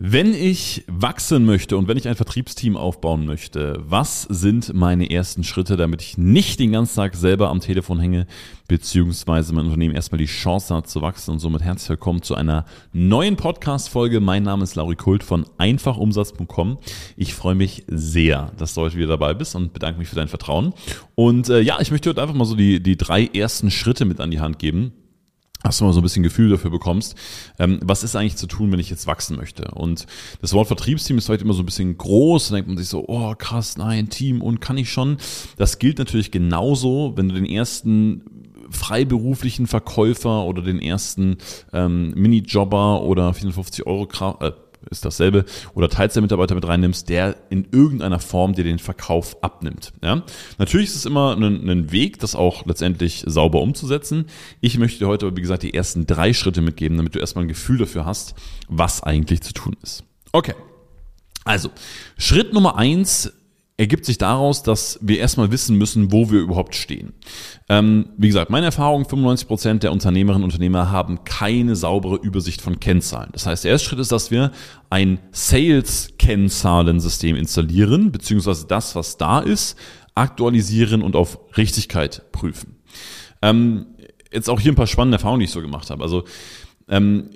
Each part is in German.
Wenn ich wachsen möchte und wenn ich ein Vertriebsteam aufbauen möchte, was sind meine ersten Schritte, damit ich nicht den ganzen Tag selber am Telefon hänge, beziehungsweise mein Unternehmen erstmal die Chance hat zu wachsen und somit herzlich willkommen zu einer neuen Podcast-Folge. Mein Name ist Lauri Kult von einfachumsatz.com. Ich freue mich sehr, dass du heute wieder dabei bist und bedanke mich für dein Vertrauen. Und äh, ja, ich möchte heute einfach mal so die, die drei ersten Schritte mit an die Hand geben, dass du mal so ein bisschen Gefühl dafür bekommst, ähm, was ist eigentlich zu tun, wenn ich jetzt wachsen möchte. Und das Wort Vertriebsteam ist vielleicht immer so ein bisschen groß, da denkt man sich so, oh krass, nein, Team und kann ich schon. Das gilt natürlich genauso, wenn du den ersten freiberuflichen Verkäufer oder den ersten ähm, Minijobber oder 450 Euro äh, ist dasselbe, oder Teilzeitmitarbeiter mit reinnimmst, der in irgendeiner Form dir den Verkauf abnimmt. Ja? Natürlich ist es immer ein, ein Weg, das auch letztendlich sauber umzusetzen. Ich möchte dir heute, wie gesagt, die ersten drei Schritte mitgeben, damit du erstmal ein Gefühl dafür hast, was eigentlich zu tun ist. Okay. Also, Schritt Nummer eins ergibt sich daraus, dass wir erstmal wissen müssen, wo wir überhaupt stehen. Ähm, wie gesagt, meine Erfahrung, 95 Prozent der Unternehmerinnen und Unternehmer haben keine saubere Übersicht von Kennzahlen. Das heißt, der erste Schritt ist, dass wir ein Sales-Kennzahlensystem installieren, beziehungsweise das, was da ist, aktualisieren und auf Richtigkeit prüfen. Ähm, jetzt auch hier ein paar spannende Erfahrungen, die ich so gemacht habe. Also ähm,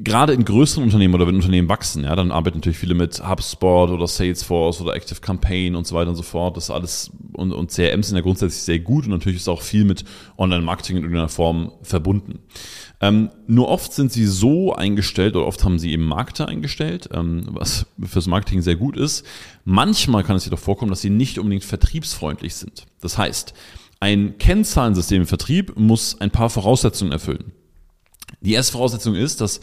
gerade in größeren Unternehmen oder wenn Unternehmen wachsen, ja, dann arbeiten natürlich viele mit HubSpot oder Salesforce oder Active Campaign und so weiter und so fort. Das alles und, und CRM sind ja grundsätzlich sehr gut und natürlich ist auch viel mit Online-Marketing in irgendeiner Form verbunden. Ähm, nur oft sind sie so eingestellt oder oft haben sie eben Marketer eingestellt, ähm, was fürs Marketing sehr gut ist. Manchmal kann es jedoch vorkommen, dass sie nicht unbedingt vertriebsfreundlich sind. Das heißt, ein Kennzahlensystem im Vertrieb muss ein paar Voraussetzungen erfüllen. Die erste Voraussetzung ist, dass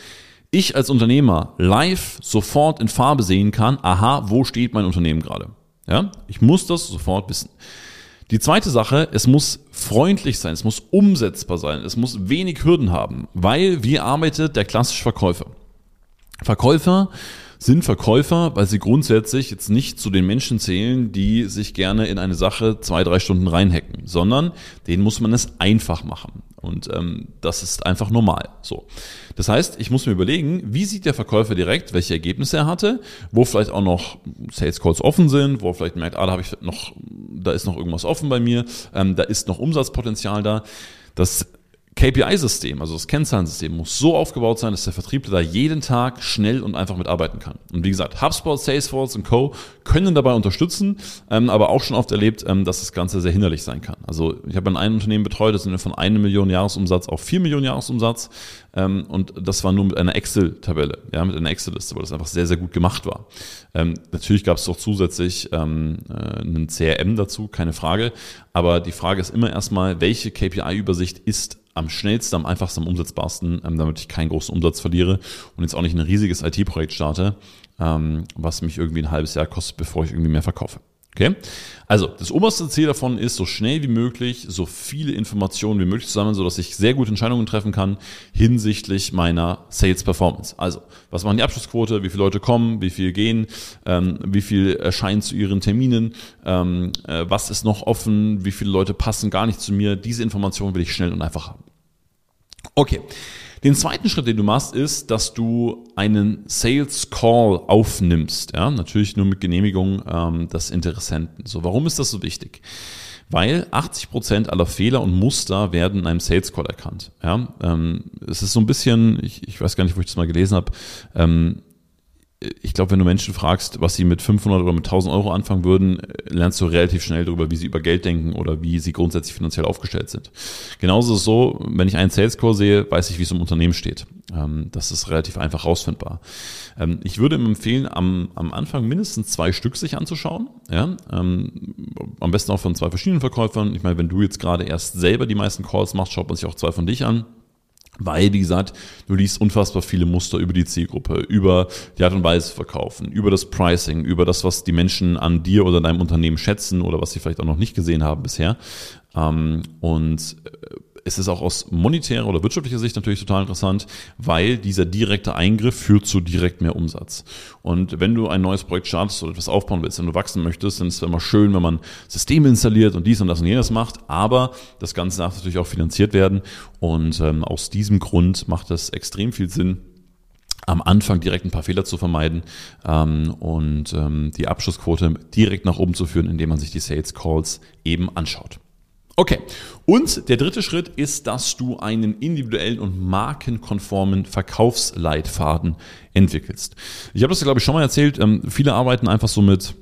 ich als Unternehmer live sofort in Farbe sehen kann, aha, wo steht mein Unternehmen gerade. Ja, ich muss das sofort wissen. Die zweite Sache, es muss freundlich sein, es muss umsetzbar sein, es muss wenig Hürden haben, weil wie arbeitet der klassische Verkäufer? Verkäufer sind Verkäufer, weil sie grundsätzlich jetzt nicht zu den Menschen zählen, die sich gerne in eine Sache zwei, drei Stunden reinhacken, sondern denen muss man es einfach machen. Und ähm, das ist einfach normal. So. Das heißt, ich muss mir überlegen, wie sieht der Verkäufer direkt, welche Ergebnisse er hatte, wo vielleicht auch noch Sales Calls offen sind, wo er vielleicht merkt, ah, da habe ich noch, da ist noch irgendwas offen bei mir, ähm, da ist noch Umsatzpotenzial da. Das KPI-System, also das Kennzahlensystem, muss so aufgebaut sein, dass der Vertriebler da jeden Tag schnell und einfach mitarbeiten kann. Und wie gesagt, HubSpot, Salesforce und Co. können dabei unterstützen, ähm, aber auch schon oft erlebt, ähm, dass das Ganze sehr hinderlich sein kann. Also ich habe an einem Unternehmen betreut, das sind wir von einer Million Jahresumsatz auf vier Millionen Jahresumsatz ähm, und das war nur mit einer Excel-Tabelle, ja, mit einer Excel-Liste, weil das einfach sehr, sehr gut gemacht war. Ähm, natürlich gab es doch zusätzlich ähm, äh, einen CRM dazu, keine Frage, aber die Frage ist immer erstmal, welche KPI-Übersicht ist am schnellsten, am einfachsten, am umsetzbarsten, ähm, damit ich keinen großen Umsatz verliere und jetzt auch nicht ein riesiges IT-Projekt starte, ähm, was mich irgendwie ein halbes Jahr kostet, bevor ich irgendwie mehr verkaufe. Okay? Also, das oberste Ziel davon ist, so schnell wie möglich, so viele Informationen wie möglich zu sammeln, sodass ich sehr gute Entscheidungen treffen kann hinsichtlich meiner Sales Performance. Also, was machen die Abschlussquote, wie viele Leute kommen, wie viel gehen, ähm, wie viel erscheinen zu ihren Terminen, ähm, äh, was ist noch offen, wie viele Leute passen gar nicht zu mir. Diese Informationen will ich schnell und einfach haben. Okay. Den zweiten Schritt, den du machst, ist, dass du einen Sales Call aufnimmst. Ja, natürlich nur mit Genehmigung ähm, des Interessenten. So, warum ist das so wichtig? Weil 80 Prozent aller Fehler und Muster werden in einem Sales Call erkannt. Ja, ähm, es ist so ein bisschen, ich, ich weiß gar nicht, wo ich das mal gelesen habe, ähm, ich glaube, wenn du Menschen fragst, was sie mit 500 oder mit 1000 Euro anfangen würden, lernst du relativ schnell darüber, wie sie über Geld denken oder wie sie grundsätzlich finanziell aufgestellt sind. Genauso ist es so, wenn ich einen Sales Call sehe, weiß ich, wie es im Unternehmen steht. Ähm, das ist relativ einfach rausfindbar. Ähm, ich würde ihm empfehlen, am, am Anfang mindestens zwei Stück sich anzuschauen. Ja? Ähm, am besten auch von zwei verschiedenen Verkäufern. Ich meine, wenn du jetzt gerade erst selber die meisten Calls machst, schaut man sich auch zwei von dich an. Weil, wie gesagt, du liest unfassbar viele Muster über die Zielgruppe, über die Art und Weise verkaufen, über das Pricing, über das, was die Menschen an dir oder deinem Unternehmen schätzen oder was sie vielleicht auch noch nicht gesehen haben bisher. Ähm, und äh, es ist auch aus monetärer oder wirtschaftlicher Sicht natürlich total interessant, weil dieser direkte Eingriff führt zu direkt mehr Umsatz. Und wenn du ein neues Projekt startest oder etwas aufbauen willst, wenn du wachsen möchtest, dann ist es immer schön, wenn man Systeme installiert und dies und das und jenes macht. Aber das Ganze darf natürlich auch finanziert werden. Und ähm, aus diesem Grund macht es extrem viel Sinn, am Anfang direkt ein paar Fehler zu vermeiden ähm, und ähm, die Abschlussquote direkt nach oben zu führen, indem man sich die Sales Calls eben anschaut. Okay, und der dritte Schritt ist, dass du einen individuellen und markenkonformen Verkaufsleitfaden entwickelst. Ich habe das, glaube ich, schon mal erzählt. Ähm, viele arbeiten einfach so mit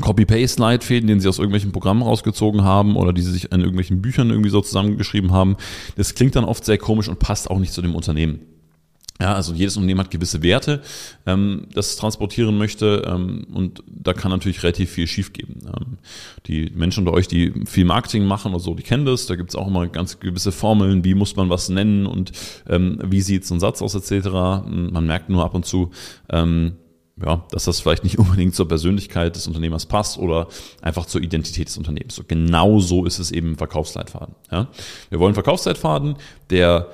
Copy-Paste-Leitfäden, den sie aus irgendwelchen Programmen rausgezogen haben oder die sie sich in irgendwelchen Büchern irgendwie so zusammengeschrieben haben. Das klingt dann oft sehr komisch und passt auch nicht zu dem Unternehmen. Ja, also jedes Unternehmen hat gewisse Werte, ähm, das es transportieren möchte ähm, und da kann natürlich relativ viel schiefgehen. Ähm, die Menschen unter euch, die viel Marketing machen oder so, die kennen das. Da gibt es auch immer ganz gewisse Formeln, wie muss man was nennen und ähm, wie sieht so ein Satz aus etc. Man merkt nur ab und zu, ähm, ja, dass das vielleicht nicht unbedingt zur Persönlichkeit des Unternehmers passt oder einfach zur Identität des Unternehmens. So genau so ist es eben im Verkaufsleitfaden. Ja? Wir wollen Verkaufsleitfaden, der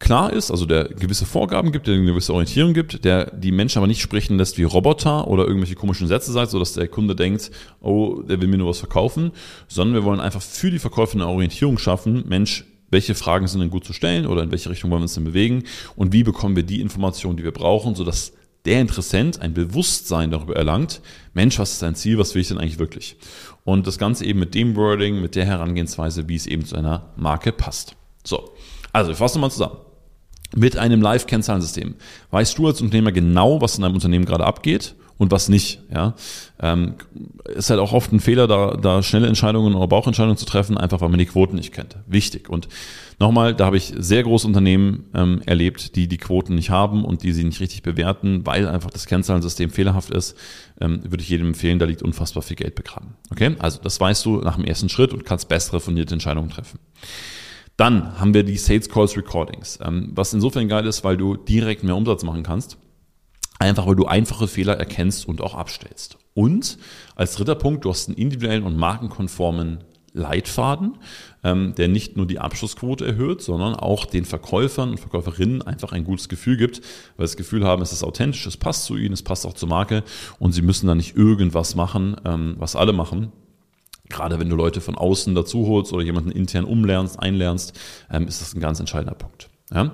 klar ist, also der gewisse Vorgaben gibt, der eine gewisse Orientierung gibt, der die Menschen aber nicht sprechen lässt wie Roboter oder irgendwelche komischen Sätze sagt, sodass der Kunde denkt, oh, der will mir nur was verkaufen, sondern wir wollen einfach für die Verkäufer eine Orientierung schaffen, Mensch, welche Fragen sind denn gut zu stellen oder in welche Richtung wollen wir uns denn bewegen und wie bekommen wir die Informationen, die wir brauchen, sodass der Interessent ein Bewusstsein darüber erlangt, Mensch, was ist dein Ziel, was will ich denn eigentlich wirklich? Und das Ganze eben mit dem Wording, mit der Herangehensweise, wie es eben zu einer Marke passt. So, also wir fassen mal zusammen mit einem Live-Kennzahlensystem weißt du als Unternehmer genau, was in deinem Unternehmen gerade abgeht und was nicht. Ja, ähm, ist halt auch oft ein Fehler, da, da schnelle Entscheidungen oder Bauchentscheidungen zu treffen, einfach weil man die Quoten nicht kennt. Wichtig. Und nochmal, da habe ich sehr große Unternehmen ähm, erlebt, die die Quoten nicht haben und die sie nicht richtig bewerten, weil einfach das Kennzahlensystem fehlerhaft ist. Ähm, würde ich jedem empfehlen, da liegt unfassbar viel Geld begraben. Okay, also das weißt du nach dem ersten Schritt und kannst bessere fundierte Entscheidungen treffen. Dann haben wir die Sales Calls Recordings, ähm, was insofern geil ist, weil du direkt mehr Umsatz machen kannst. Einfach weil du einfache Fehler erkennst und auch abstellst. Und als dritter Punkt, du hast einen individuellen und markenkonformen Leitfaden, ähm, der nicht nur die Abschlussquote erhöht, sondern auch den Verkäufern und Verkäuferinnen einfach ein gutes Gefühl gibt, weil sie das Gefühl haben, es ist authentisch, es passt zu ihnen, es passt auch zur Marke und sie müssen da nicht irgendwas machen, ähm, was alle machen, gerade wenn du Leute von außen dazu holst oder jemanden intern umlernst, einlernst, ähm, ist das ein ganz entscheidender Punkt. Ja?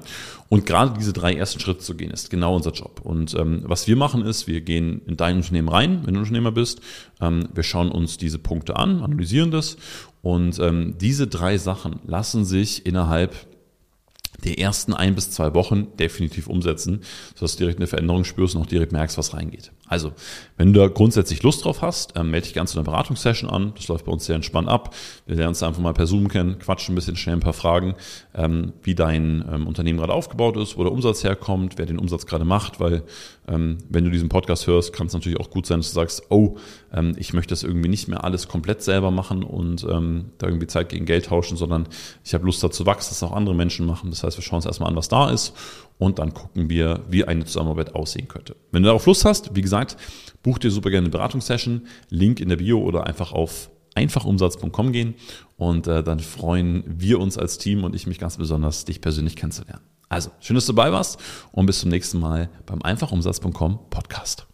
Und gerade diese drei ersten Schritte zu gehen, ist genau unser Job. Und ähm, was wir machen ist, wir gehen in dein Unternehmen rein, wenn du Unternehmer bist. Ähm, wir schauen uns diese Punkte an, analysieren das. Und ähm, diese drei Sachen lassen sich innerhalb der ersten ein bis zwei Wochen definitiv umsetzen, sodass du direkt eine Veränderung spürst und auch direkt merkst, was reingeht. Also, wenn du da grundsätzlich Lust drauf hast, ähm, melde dich gerne zu einer Beratungssession an. Das läuft bei uns sehr entspannt ab. Wir lernen uns einfach mal per Zoom kennen, quatschen ein bisschen schnell ein paar Fragen, ähm, wie dein ähm, Unternehmen gerade aufgebaut ist, wo der Umsatz herkommt, wer den Umsatz gerade macht, weil ähm, wenn du diesen Podcast hörst, kann es natürlich auch gut sein, dass du sagst, oh, ähm, ich möchte das irgendwie nicht mehr alles komplett selber machen und ähm, da irgendwie Zeit gegen Geld tauschen, sondern ich habe Lust dazu wachsen, dass auch andere Menschen machen. Das heißt, wir schauen uns erstmal an, was da ist und dann gucken wir, wie eine Zusammenarbeit aussehen könnte. Wenn du darauf Lust hast, wie gesagt, buch dir super gerne eine Beratungssession, Link in der Bio oder einfach auf einfachumsatz.com gehen und äh, dann freuen wir uns als Team und ich mich ganz besonders, dich persönlich kennenzulernen. Also, schön, dass du dabei warst und bis zum nächsten Mal beim einfachumsatz.com Podcast.